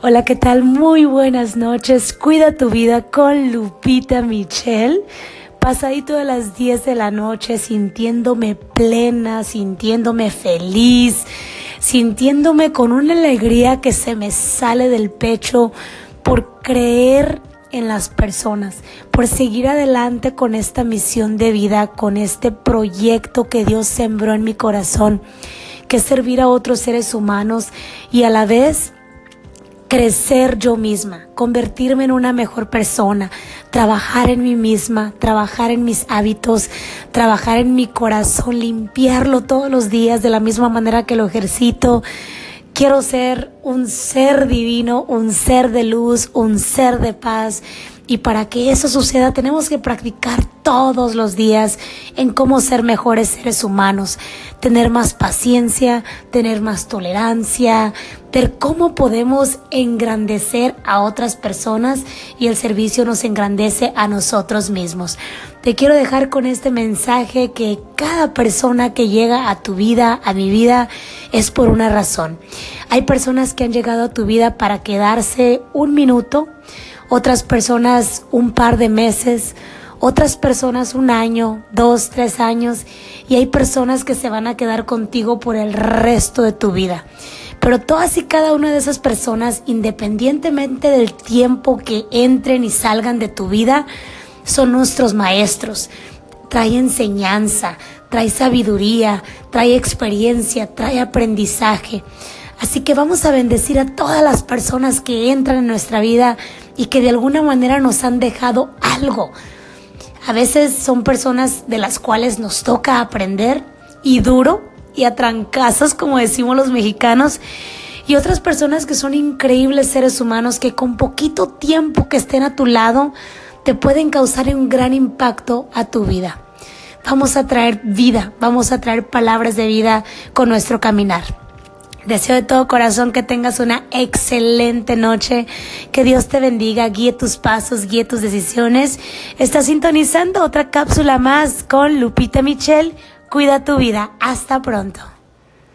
Hola, ¿qué tal? Muy buenas noches. Cuida tu vida con Lupita Michelle. Pasadito de las 10 de la noche, sintiéndome plena, sintiéndome feliz, sintiéndome con una alegría que se me sale del pecho por creer en las personas, por seguir adelante con esta misión de vida, con este proyecto que Dios sembró en mi corazón, que es servir a otros seres humanos y a la vez crecer yo misma, convertirme en una mejor persona, trabajar en mí misma, trabajar en mis hábitos, trabajar en mi corazón, limpiarlo todos los días de la misma manera que lo ejercito. Quiero ser un ser divino, un ser de luz, un ser de paz. Y para que eso suceda tenemos que practicar todos los días en cómo ser mejores seres humanos, tener más paciencia, tener más tolerancia, ver cómo podemos engrandecer a otras personas y el servicio nos engrandece a nosotros mismos. Te quiero dejar con este mensaje que cada persona que llega a tu vida, a mi vida, es por una razón. Hay personas que han llegado a tu vida para quedarse un minuto, otras personas un par de meses, otras personas un año, dos, tres años, y hay personas que se van a quedar contigo por el resto de tu vida. Pero todas y cada una de esas personas, independientemente del tiempo que entren y salgan de tu vida, son nuestros maestros. Trae enseñanza, trae sabiduría, trae experiencia, trae aprendizaje. Así que vamos a bendecir a todas las personas que entran en nuestra vida y que de alguna manera nos han dejado algo. A veces son personas de las cuales nos toca aprender y duro y a trancazos, como decimos los mexicanos, y otras personas que son increíbles seres humanos que con poquito tiempo que estén a tu lado te pueden causar un gran impacto a tu vida. Vamos a traer vida, vamos a traer palabras de vida con nuestro caminar. Deseo de todo corazón que tengas una excelente noche, que Dios te bendiga, guíe tus pasos, guíe tus decisiones. Estás sintonizando otra cápsula más con Lupita Michelle. Cuida tu vida. Hasta pronto.